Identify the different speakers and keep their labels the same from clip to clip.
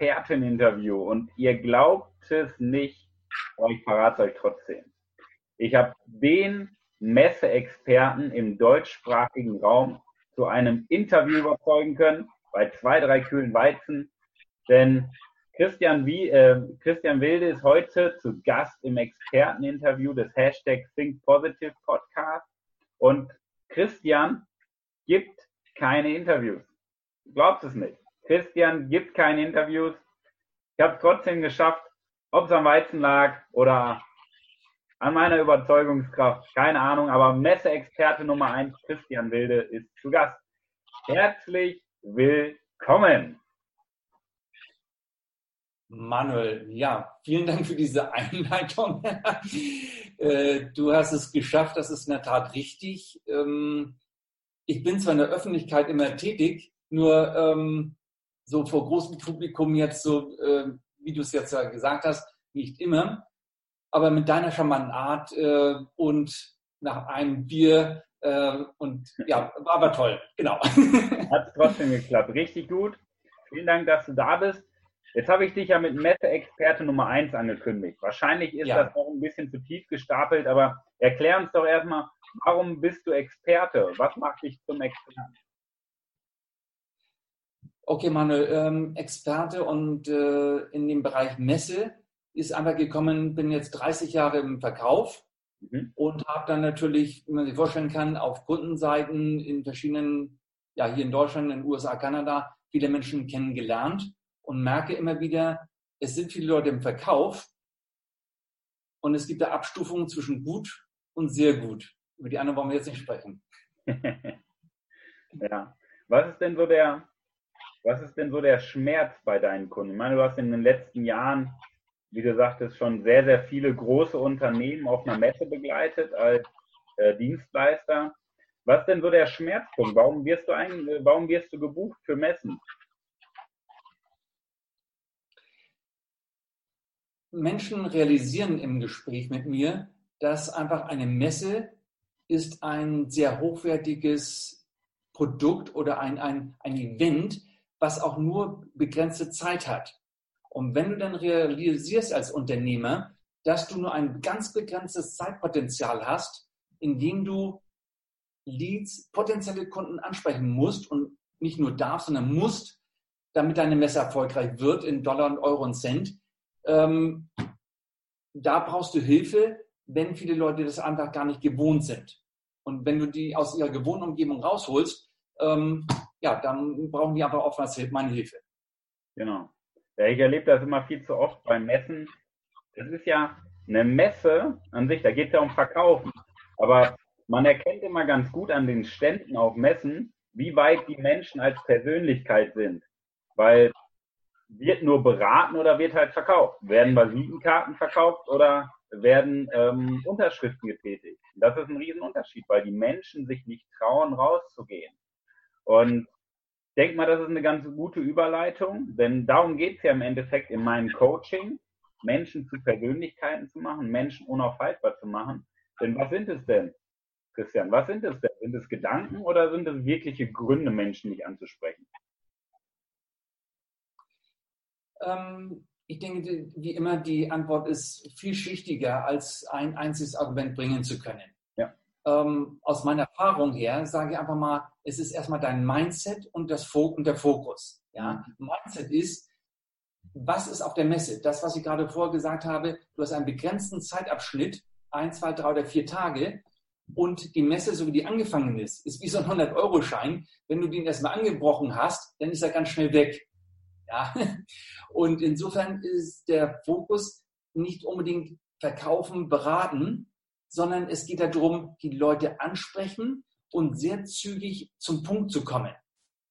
Speaker 1: Experteninterview. Und ihr glaubt es nicht, aber ich verrate es euch trotzdem. Ich habe den Messeexperten im deutschsprachigen Raum zu einem Interview überzeugen können, bei zwei, drei kühlen Weizen. Denn Christian, Wie, äh, Christian Wilde ist heute zu Gast im Experteninterview des Hashtag Think Positive Podcast. Und Christian gibt keine Interviews. Glaubt es nicht. Christian gibt keine Interviews. Ich habe es trotzdem geschafft, ob es am Weizen lag oder an meiner Überzeugungskraft, keine Ahnung, aber Messeexperte Nummer eins, Christian Wilde, ist zu Gast. Herzlich willkommen.
Speaker 2: Manuel, ja, vielen Dank für diese Einleitung. Äh, du hast es geschafft, das ist in der Tat richtig. Ähm, ich bin zwar in der Öffentlichkeit immer tätig, nur ähm, so vor großem Publikum jetzt so, äh, wie du es jetzt ja gesagt hast, nicht immer aber mit deiner charmanten Art äh, und nach einem Bier äh, und ja, war aber toll, genau.
Speaker 1: Hat trotzdem geklappt, richtig gut. Vielen Dank, dass du da bist. Jetzt habe ich dich ja mit Messe-Experte Nummer 1 angekündigt. Wahrscheinlich ist ja. das noch ein bisschen zu tief gestapelt, aber erklär uns doch erstmal, warum bist du Experte? Was macht dich zum Experten?
Speaker 2: Okay, Manuel, ähm, Experte und äh, in dem Bereich Messe ist einfach gekommen, bin jetzt 30 Jahre im Verkauf mhm. und habe dann natürlich, wie man sich vorstellen kann, auf Kundenseiten in verschiedenen, ja hier in Deutschland, in den USA, Kanada, viele Menschen kennengelernt und merke immer wieder, es sind viele Leute im Verkauf und es gibt da Abstufungen zwischen gut und sehr gut. Über die anderen wollen wir jetzt nicht sprechen.
Speaker 1: ja. Was ist denn so der, was ist denn so der Schmerz bei deinen Kunden? Ich meine, du hast in den letzten Jahren wie du sagtest, schon sehr, sehr viele große Unternehmen auf einer Messe begleitet als äh, Dienstleister. Was denn so der Schmerzpunkt? Warum wirst du ein, warum wirst du gebucht für Messen?
Speaker 2: Menschen realisieren im Gespräch mit mir, dass einfach eine Messe ist ein sehr hochwertiges Produkt oder ein, ein, ein Event, was auch nur begrenzte Zeit hat. Und wenn du dann realisierst als Unternehmer, dass du nur ein ganz begrenztes Zeitpotenzial hast, in dem du Leads, potenzielle Kunden ansprechen musst und nicht nur darfst, sondern musst, damit deine Messe erfolgreich wird in Dollar und Euro und Cent, ähm, da brauchst du Hilfe, wenn viele Leute das einfach gar nicht gewohnt sind. Und wenn du die aus ihrer gewohnten Umgebung rausholst, ähm, ja, dann brauchen die aber oftmals meine Hilfe.
Speaker 1: Genau. Ja, ich erlebe das immer viel zu oft beim Messen. Das ist ja eine Messe an sich, da geht es ja um Verkaufen. Aber man erkennt immer ganz gut an den Ständen auf Messen, wie weit die Menschen als Persönlichkeit sind. Weil wird nur beraten oder wird halt verkauft? Werden Visitenkarten verkauft oder werden ähm, Unterschriften getätigt? Das ist ein Riesenunterschied, weil die Menschen sich nicht trauen, rauszugehen. Und denke mal, das ist eine ganz gute Überleitung, denn darum geht es ja im Endeffekt in meinem Coaching, Menschen zu Persönlichkeiten zu machen, Menschen unaufhaltbar zu machen. Denn was sind es denn, Christian? Was sind es denn? Sind es Gedanken oder sind es wirkliche Gründe, Menschen nicht anzusprechen?
Speaker 2: Ähm, ich denke, wie immer, die Antwort ist vielschichtiger, als ein einziges Argument bringen zu können ähm, aus meiner Erfahrung her sage ich einfach mal, es ist erstmal dein Mindset und, das Fo und der Fokus. Ja? Mindset ist, was ist auf der Messe? Das, was ich gerade vorher gesagt habe, du hast einen begrenzten Zeitabschnitt, ein, zwei, drei oder vier Tage, und die Messe, so wie die angefangen ist, ist wie so ein 100-Euro-Schein. Wenn du den erstmal angebrochen hast, dann ist er ganz schnell weg. Ja? Und insofern ist der Fokus nicht unbedingt verkaufen, beraten, sondern es geht darum, die Leute ansprechen und sehr zügig zum Punkt zu kommen.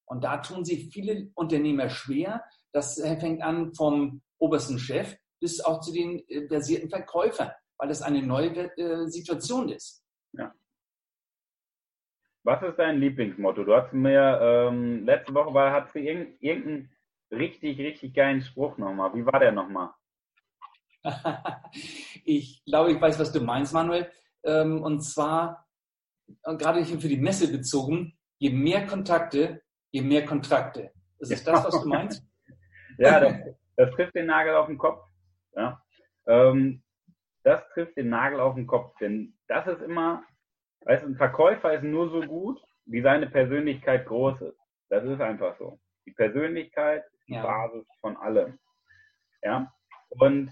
Speaker 2: Und da tun sich viele Unternehmer schwer, Das fängt an vom obersten Chef bis auch zu den äh, versierten Verkäufern, weil das eine neue äh, Situation ist. Ja.
Speaker 1: Was ist dein Lieblingsmotto? Du hast mir ähm, letzte Woche war, hat du irgendeinen irgendein richtig, richtig geilen Spruch nochmal. Wie war der nochmal?
Speaker 2: ich glaube, ich weiß, was du meinst, Manuel. Ähm, und zwar, gerade für die Messe bezogen, je mehr Kontakte, je mehr Kontrakte. Ist es das, was du meinst?
Speaker 1: ja, das, das, trifft den Nagel auf den Kopf. Ja. Ähm, das trifft den Nagel auf den Kopf, denn das ist immer Weißt du, ein Verkäufer ist nur so gut, wie seine Persönlichkeit groß ist. Das ist einfach so. Die Persönlichkeit ist die ja. Basis von allem. Ja. Und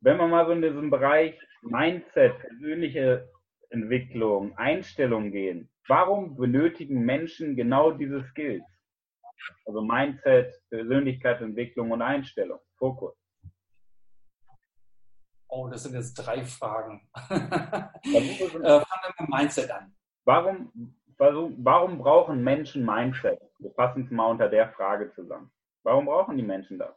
Speaker 1: wenn wir mal so in diesem Bereich Mindset, persönliche Entwicklung, Einstellung gehen, warum benötigen Menschen genau diese Skills? Also Mindset, Persönlichkeitsentwicklung und Einstellung, Fokus.
Speaker 2: Oh, das sind jetzt drei Fragen. äh, fangen wir mit Mindset an.
Speaker 1: Warum, warum brauchen Menschen Mindset? Wir fassen es mal unter der Frage zusammen. Warum brauchen die Menschen das?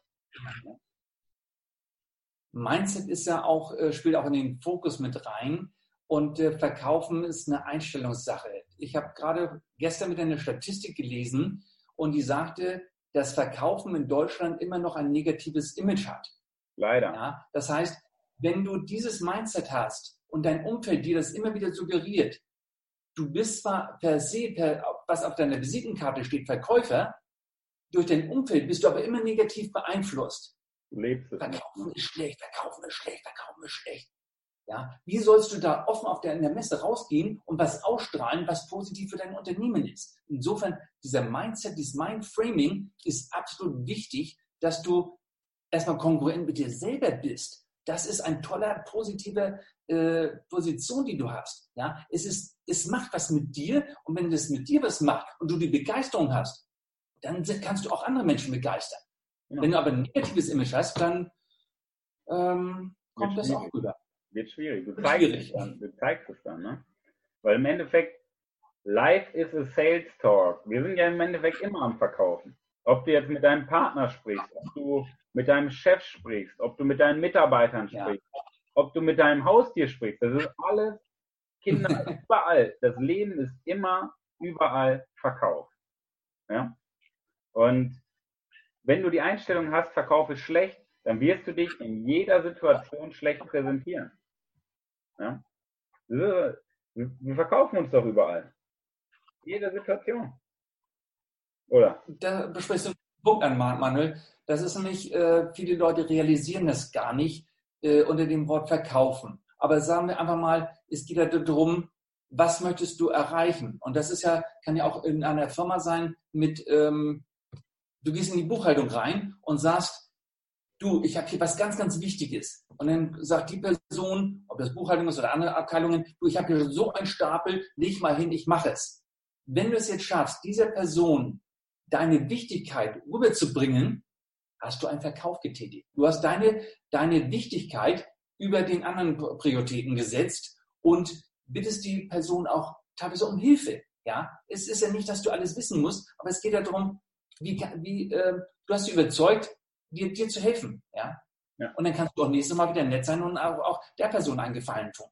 Speaker 2: Mindset ist ja auch, äh, spielt auch in den Fokus mit rein. Und äh, Verkaufen ist eine Einstellungssache. Ich habe gerade gestern mit einer Statistik gelesen und die sagte, dass Verkaufen in Deutschland immer noch ein negatives Image hat.
Speaker 1: Leider.
Speaker 2: Ja, das heißt, wenn du dieses Mindset hast und dein Umfeld dir das immer wieder suggeriert, du bist zwar per se, per, was auf deiner Visitenkarte steht, Verkäufer, durch dein Umfeld bist du aber immer negativ beeinflusst.
Speaker 1: Lebst es
Speaker 2: verkaufen nicht. ist schlecht, verkaufen ist schlecht, verkaufen ist schlecht. Ja, wie sollst du da offen auf der, in der Messe rausgehen und was ausstrahlen, was positiv für dein Unternehmen ist? Insofern, dieser Mindset, dieses Mindframing ist absolut wichtig, dass du erstmal kongruent mit dir selber bist das ist eine tolle, positive äh, Position, die du hast. Ja, es ist, es macht was mit dir und wenn das mit dir was macht und du die Begeisterung hast, dann kannst du auch andere Menschen begeistern. Ja. Wenn du aber ein negatives Image hast, dann ähm, kommt das auch rüber.
Speaker 1: Wird schwierig. Du zeigst, schwierig. Es dann, du zeigst es dann, ne? Weil im Endeffekt, life is a sales talk. Wir sind ja im Endeffekt immer am Verkaufen. Ob du jetzt mit deinem Partner sprichst, ob du mit deinem Chef sprichst, ob du mit deinen Mitarbeitern sprichst, ja. ob du mit deinem Haustier sprichst. Das ist alles Kinder überall. Das Leben ist immer überall verkauft. Ja? Und wenn du die Einstellung hast, Verkauf ist schlecht, dann wirst du dich in jeder Situation schlecht präsentieren. Ja? Wir verkaufen uns doch überall. Jede Situation.
Speaker 2: Oder? Da besprichst du einen Punkt an, Manuel. Das ist nämlich, äh, viele Leute realisieren das gar nicht äh, unter dem Wort verkaufen. Aber sagen wir einfach mal, es geht ja darum, was möchtest du erreichen? Und das ist ja, kann ja auch in einer Firma sein mit, ähm, du gehst in die Buchhaltung rein und sagst, du, ich habe hier was ganz, ganz Wichtiges. Und dann sagt die Person, ob das Buchhaltung ist oder andere Abteilungen, du, ich habe hier so einen Stapel, leg mal hin, ich mache es. Wenn du es jetzt schaffst, dieser Person deine Wichtigkeit rüberzubringen, hast du einen Verkauf getätigt. Du hast deine, deine Wichtigkeit über den anderen Prioritäten gesetzt und bittest die Person auch teilweise um Hilfe. Ja, es ist ja nicht, dass du alles wissen musst, aber es geht ja darum, wie, wie äh, du hast sie überzeugt, dir, dir zu helfen. Ja? ja? Und dann kannst du auch nächstes Mal wieder nett sein und auch, der Person einen Gefallen tun.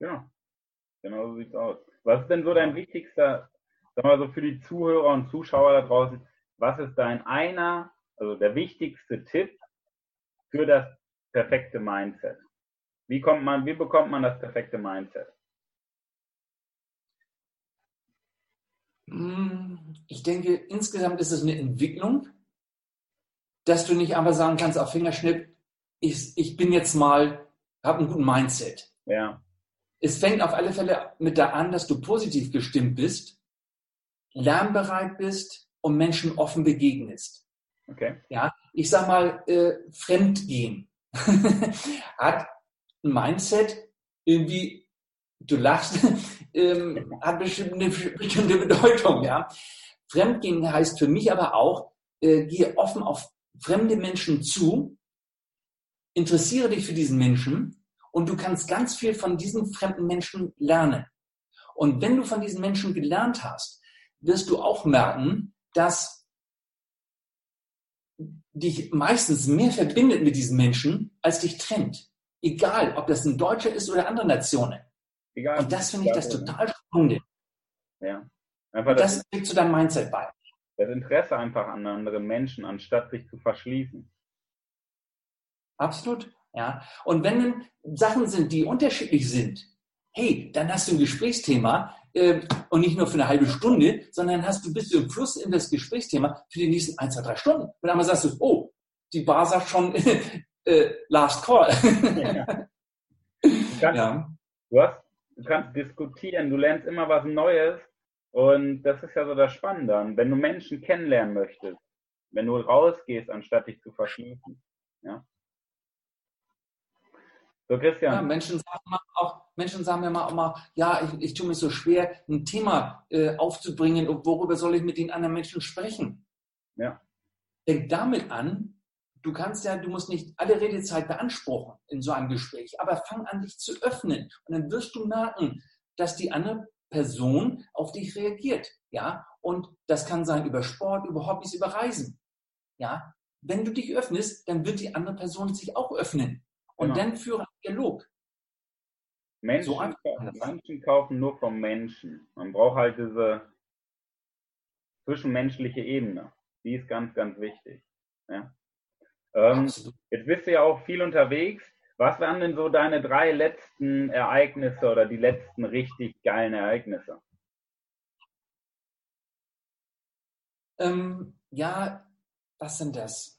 Speaker 1: Ja, genau so sieht's aus. Was ist denn so dein wichtigster, sag mal so für die Zuhörer und Zuschauer da draußen, was ist dein einer also der wichtigste Tipp für das perfekte Mindset. Wie kommt man, wie bekommt man das perfekte Mindset?
Speaker 2: Ich denke, insgesamt ist es eine Entwicklung, dass du nicht einfach sagen kannst auf Fingerschnipp, ich, ich bin jetzt mal, habe einen guten Mindset.
Speaker 1: Ja.
Speaker 2: Es fängt auf alle Fälle mit da an, dass du positiv gestimmt bist, lernbereit bist und Menschen offen begegnest.
Speaker 1: Okay.
Speaker 2: Ja, ich sag mal, äh, Fremdgehen hat ein Mindset, irgendwie, du lachst, ähm, hat bestimmt eine bestimmte Bedeutung, ja. Fremdgehen heißt für mich aber auch, äh, gehe offen auf fremde Menschen zu, interessiere dich für diesen Menschen und du kannst ganz viel von diesen fremden Menschen lernen. Und wenn du von diesen Menschen gelernt hast, wirst du auch merken, dass dich meistens mehr verbindet mit diesen Menschen, als dich trennt. Egal, ob das ein Deutscher ist oder andere Nationen. Egal, Und das finde ich das total spannende.
Speaker 1: Ja.
Speaker 2: Einfach das, das trägt zu deinem Mindset bei.
Speaker 1: Das Interesse einfach an anderen Menschen, anstatt sich zu verschließen.
Speaker 2: Absolut. Ja. Und wenn dann Sachen sind, die unterschiedlich sind, hey, dann hast du ein Gesprächsthema äh, und nicht nur für eine halbe Stunde, sondern hast du bist du im Fluss in das Gesprächsthema für die nächsten ein, zwei, drei Stunden. Und dann sagst du, oh, die Bar sagt schon äh, Last Call.
Speaker 1: ja. Du, kannst, ja. du, hast, du kannst diskutieren, du lernst immer was Neues und das ist ja so das Spannende. wenn du Menschen kennenlernen möchtest, wenn du rausgehst, anstatt dich zu verschließen, ja,
Speaker 2: so, Christian. Ja, Menschen sagen auch, Menschen sagen mir mal, immer, ja, ich, ich tue mir so schwer, ein Thema äh, aufzubringen und worüber soll ich mit den anderen Menschen sprechen?
Speaker 1: Ja.
Speaker 2: Denk damit an, du kannst ja, du musst nicht alle Redezeit beanspruchen in so einem Gespräch, aber fang an, dich zu öffnen. Und dann wirst du merken, dass die andere Person auf dich reagiert. Ja, und das kann sein über Sport, über Hobbys, über Reisen. Ja, wenn du dich öffnest, dann wird die andere Person sich auch öffnen. Und genau. dann führe einen Dialog.
Speaker 1: Menschen, so Menschen kaufen nur vom Menschen. Man braucht halt diese zwischenmenschliche Ebene. Die ist ganz, ganz wichtig. Ja. Ähm, jetzt bist du ja auch viel unterwegs. Was waren denn so deine drei letzten Ereignisse oder die letzten richtig geilen Ereignisse?
Speaker 2: Ähm, ja, was sind das?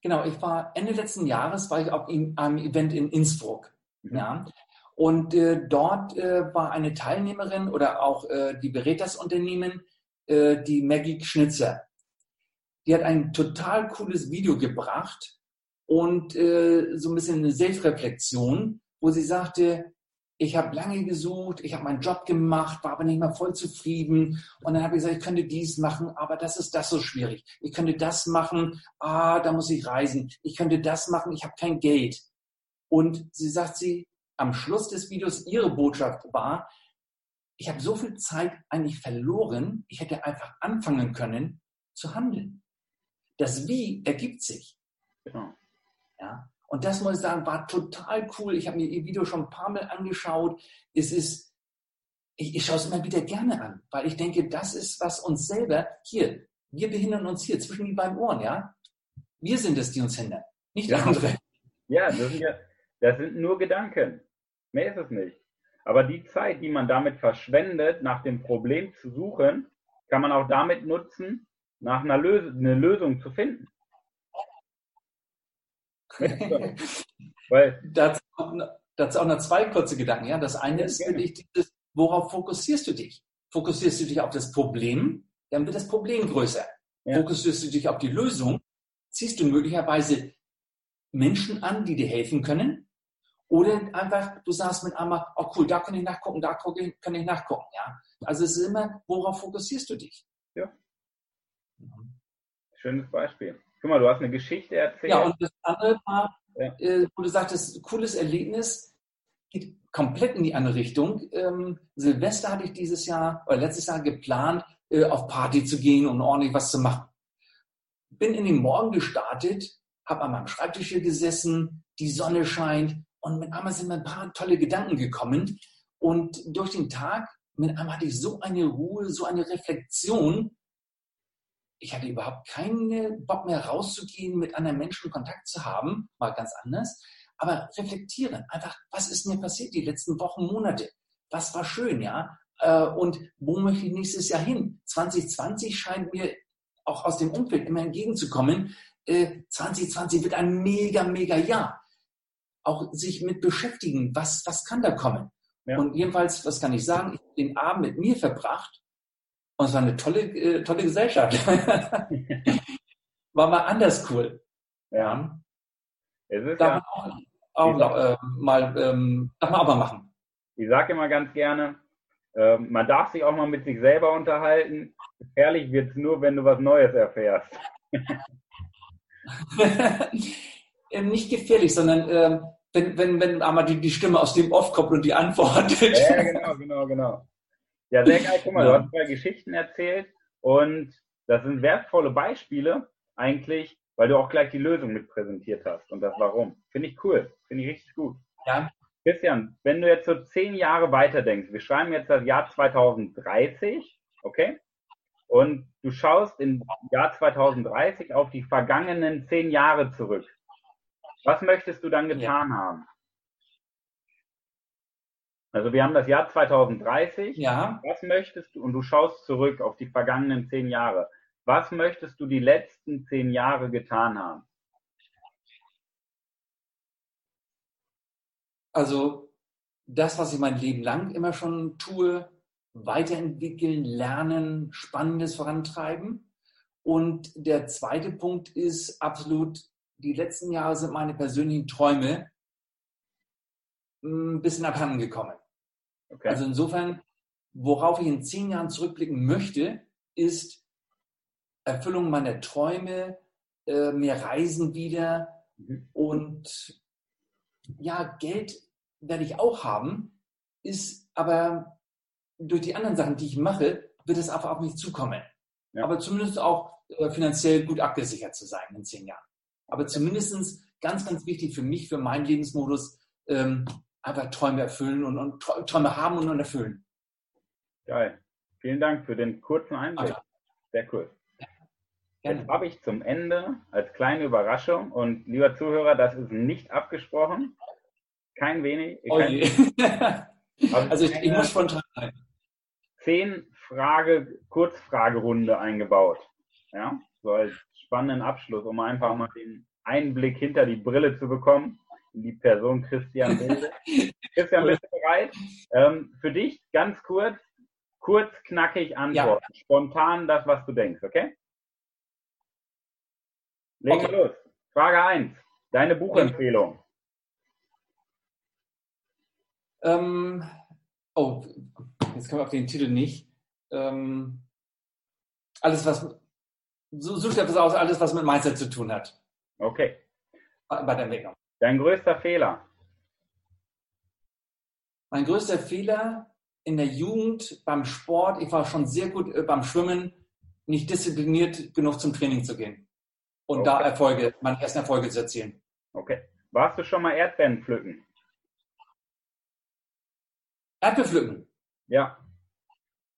Speaker 2: Genau, ich war Ende letzten Jahres war ich auf einem Event in Innsbruck. Mhm. Ja. Und äh, dort äh, war eine Teilnehmerin oder auch äh, die berät das Unternehmen, äh, die Maggie Schnitzer. Die hat ein total cooles Video gebracht und äh, so ein bisschen eine Selbstreflexion, wo sie sagte, ich habe lange gesucht, ich habe meinen Job gemacht, war aber nicht mehr voll zufrieden. Und dann habe ich gesagt, ich könnte dies machen, aber das ist das so schwierig. Ich könnte das machen, ah, da muss ich reisen. Ich könnte das machen, ich habe kein Geld. Und sie sagt sie, am Schluss des Videos, ihre Botschaft war, ich habe so viel Zeit eigentlich verloren, ich hätte einfach anfangen können zu handeln. Das Wie ergibt sich. Genau. Ja. Und das muss ich sagen, war total cool. Ich habe mir ihr Video schon ein paar Mal angeschaut. Es ist, ich, ich schaue es immer wieder gerne an, weil ich denke, das ist, was uns selber hier, wir behindern uns hier zwischen die beiden Ohren, ja? Wir sind es, die uns hindern, nicht ja. andere.
Speaker 1: Ja, das sind ja, das sind nur Gedanken. Mehr ist es nicht. Aber die Zeit, die man damit verschwendet, nach dem Problem zu suchen, kann man auch damit nutzen, nach einer Lös eine Lösung zu finden.
Speaker 2: Weil dazu, dazu auch noch zwei kurze Gedanken. Ja? Das eine ist für dich dieses, worauf fokussierst du dich? Fokussierst du dich auf das Problem, dann wird das Problem größer. Ja. Fokussierst du dich auf die Lösung, ziehst du möglicherweise Menschen an, die dir helfen können. Oder einfach, du sagst mit einmal, oh cool, da kann ich nachgucken, da kann ich nachgucken. Ja? Also es ist immer, worauf fokussierst du dich?
Speaker 1: Ja. Schönes Beispiel. Guck mal, du hast eine Geschichte erzählt.
Speaker 2: Ja, und das andere war, ja. äh, wo du sagtest, cooles Erlebnis, geht komplett in die andere Richtung. Ähm, Silvester hatte ich dieses Jahr, oder letztes Jahr geplant, äh, auf Party zu gehen und ordentlich was zu machen. Bin in den Morgen gestartet, habe an meinem Schreibtisch hier gesessen, die Sonne scheint und mit einmal sind mir ein paar tolle Gedanken gekommen. Und durch den Tag, mit einmal hatte ich so eine Ruhe, so eine Reflexion, ich hatte überhaupt keinen Bock mehr rauszugehen, mit anderen Menschen Kontakt zu haben, mal ganz anders. Aber reflektieren, einfach, was ist mir passiert die letzten Wochen, Monate? Was war schön, ja? Äh, und wo möchte ich nächstes Jahr hin? 2020 scheint mir auch aus dem Umfeld immer entgegenzukommen. 2020 äh, wird ein mega, mega Jahr. Auch sich mit beschäftigen, was, was kann da kommen? Ja. Und jedenfalls, was kann ich sagen? Ich habe den Abend mit mir verbracht und es war eine tolle, äh, tolle Gesellschaft. war mal anders cool.
Speaker 1: Ja.
Speaker 2: Es ist Darf ja, man auch, auch äh, mal, ähm, darf man auch mal machen.
Speaker 1: Ich sage immer ganz gerne, äh, man darf sich auch mal mit sich selber unterhalten. Gefährlich wird es nur, wenn du was Neues erfährst.
Speaker 2: ähm, nicht gefährlich, sondern ähm, wenn, wenn, wenn einmal die, die Stimme aus dem Off kommt und die antwortet.
Speaker 1: Ja, genau, genau, genau. Ja, sehr geil. Guck mal, ja. du hast zwei Geschichten erzählt und das sind wertvolle Beispiele eigentlich, weil du auch gleich die Lösung mit präsentiert hast und das Warum. Finde ich cool. Finde ich richtig gut.
Speaker 2: Ja.
Speaker 1: Christian, wenn du jetzt so zehn Jahre weiter denkst, wir schreiben jetzt das Jahr 2030, okay? Und du schaust im Jahr 2030 auf die vergangenen zehn Jahre zurück. Was möchtest du dann getan ja. haben? Also wir haben das Jahr 2030.
Speaker 2: Ja.
Speaker 1: Was möchtest du, und du schaust zurück auf die vergangenen zehn Jahre. Was möchtest du die letzten zehn Jahre getan haben?
Speaker 2: Also das, was ich mein Leben lang immer schon tue, weiterentwickeln, lernen, Spannendes vorantreiben. Und der zweite Punkt ist absolut, die letzten Jahre sind meine persönlichen Träume ein bisschen abhanden gekommen. Okay. Also insofern, worauf ich in zehn Jahren zurückblicken möchte, ist Erfüllung meiner Träume, äh, mehr Reisen wieder mhm. und ja, Geld werde ich auch haben, ist aber durch die anderen Sachen, die ich mache, wird es einfach auf mich zukommen. Ja. Aber zumindest auch äh, finanziell gut abgesichert zu sein in zehn Jahren. Aber zumindest ganz, ganz wichtig für mich, für meinen Lebensmodus, ähm, einfach Träume erfüllen und, und Träume haben und, und erfüllen.
Speaker 1: Geil. Vielen Dank für den kurzen Einblick. Okay. Sehr cool. Gerne. Jetzt habe ich zum Ende als kleine Überraschung und lieber Zuhörer, das ist nicht abgesprochen. Kein wenig.
Speaker 2: Oh kein also ich, ich muss spontan sein.
Speaker 1: Zehn Frage, Kurzfragerunde eingebaut. Ja, so als spannenden Abschluss, um einfach mal den Einblick hinter die Brille zu bekommen die Person Christian Wilde. Christian, bist du bereit? Ähm, für dich ganz kurz, kurz, knackig antworten. Ja. Spontan das, was du denkst, okay? Legen okay. wir los. Frage 1. Deine Buchempfehlung.
Speaker 2: Ähm, oh, jetzt kommen wir auf den Titel nicht. Ähm, alles, was, so, so etwas aus, alles, was mit Mindset zu tun hat.
Speaker 1: Okay.
Speaker 2: Bei der Entwicklung.
Speaker 1: Dein größter Fehler?
Speaker 2: Mein größter Fehler in der Jugend beim Sport, ich war schon sehr gut äh, beim Schwimmen, nicht diszipliniert genug zum Training zu gehen und okay. da Erfolge, meine ersten Erfolge zu erzielen.
Speaker 1: Okay. Warst du schon mal Erdbeeren pflücken?
Speaker 2: Erdbeeren pflücken?
Speaker 1: Ja.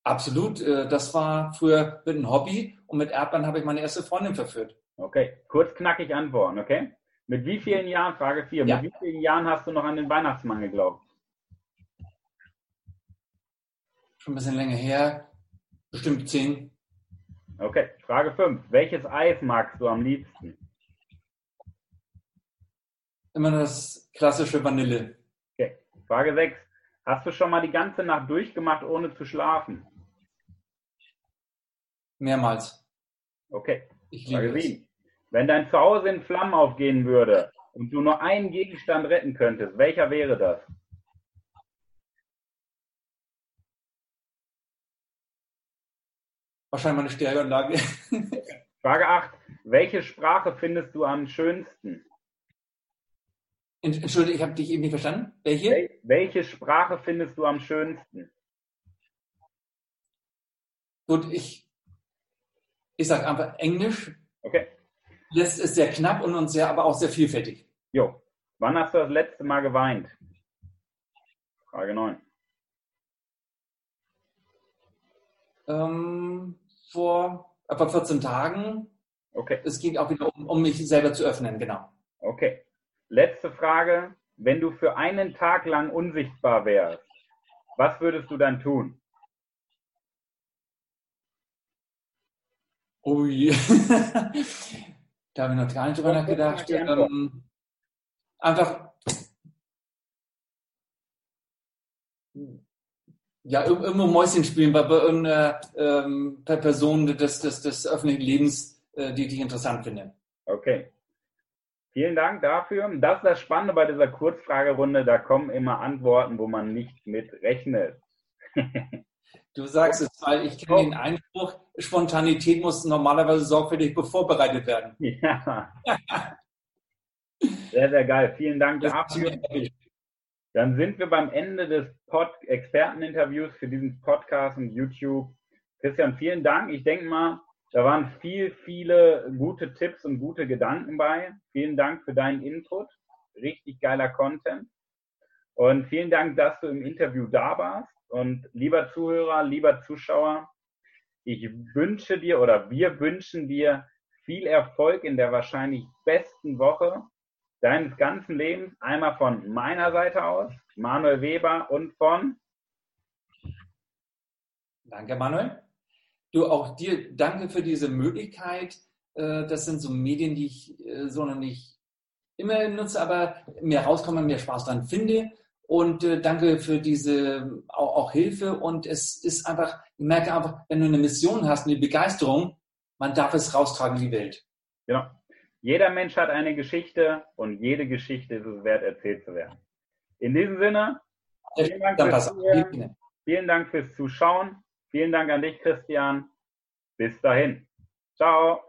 Speaker 2: Absolut. Äh, das war früher mit einem Hobby und mit Erdbeeren habe ich meine erste Freundin verführt.
Speaker 1: Okay. Kurz knackig antworten, okay? Mit wie vielen Jahren, Frage 4, ja. mit wie vielen Jahren hast du noch an den Weihnachtsmann geglaubt?
Speaker 2: Schon ein bisschen länger her, bestimmt zehn.
Speaker 1: Okay, Frage 5. Welches Eis magst du am liebsten?
Speaker 2: Immer das klassische Vanille.
Speaker 1: Okay, Frage 6. Hast du schon mal die ganze Nacht durchgemacht, ohne zu schlafen?
Speaker 2: Mehrmals.
Speaker 1: Okay, ich Frage 7. Wenn dein Zuhause in Flammen aufgehen würde und du nur einen Gegenstand retten könntest, welcher wäre das?
Speaker 2: Wahrscheinlich meine Stereoanlage.
Speaker 1: Frage 8. Welche Sprache findest du am schönsten?
Speaker 2: Entschuldigung, ich habe dich eben nicht verstanden. Welche? Wel
Speaker 1: welche Sprache findest du am schönsten?
Speaker 2: Gut, ich, ich sage einfach Englisch.
Speaker 1: Okay.
Speaker 2: Das ist sehr knapp und, und sehr, aber auch sehr vielfältig.
Speaker 1: Jo. Wann hast du das letzte Mal geweint? Frage 9.
Speaker 2: Ähm, vor etwa 14 Tagen.
Speaker 1: Okay.
Speaker 2: Es ging auch wieder um, um mich selber zu öffnen, genau.
Speaker 1: Okay. Letzte Frage. Wenn du für einen Tag lang unsichtbar wärst, was würdest du dann tun?
Speaker 2: Ui. Da habe ich noch gar nicht drüber nachgedacht. Ähm, einfach ja, irgendwo Mäuschen spielen bei, bei irgendeiner ähm, Person des, des, des öffentlichen Lebens, äh, die, die ich interessant finde.
Speaker 1: Okay. Vielen Dank dafür. Das ist das Spannende bei dieser Kurzfragerunde. Da kommen immer Antworten, wo man nicht mit rechnet.
Speaker 2: Du sagst es, weil ich kenne den Einspruch, Spontanität muss normalerweise sorgfältig vorbereitet werden.
Speaker 1: Ja. Sehr, sehr geil. Vielen Dank dafür. Dann sind wir beim Ende des Pod Experteninterviews für diesen Podcast und YouTube. Christian, vielen Dank. Ich denke mal, Da waren viel, viele gute Tipps und gute Gedanken bei. Vielen Dank für deinen Input. Richtig geiler Content. Und vielen Dank, dass du im Interview da warst. Und lieber Zuhörer, lieber Zuschauer, ich wünsche dir oder wir wünschen dir viel Erfolg in der wahrscheinlich besten Woche deines ganzen Lebens. Einmal von meiner Seite aus, Manuel Weber und von.
Speaker 2: Danke, Manuel. Du, auch dir danke für diese Möglichkeit. Äh, das sind so Medien, die ich äh, so noch nicht immer nutze, aber mehr rauskomme, mehr Spaß dran finde. Und äh, danke für diese auch, auch, Hilfe. Und es ist einfach, ich merke einfach, wenn du eine Mission hast, eine Begeisterung, man darf es raustragen in die Welt.
Speaker 1: Genau. Jeder Mensch hat eine Geschichte und jede Geschichte ist es wert, erzählt zu werden. In diesem Sinne, vielen Dank, fürs, vielen Dank fürs Zuschauen. Vielen Dank an dich, Christian. Bis dahin. Ciao.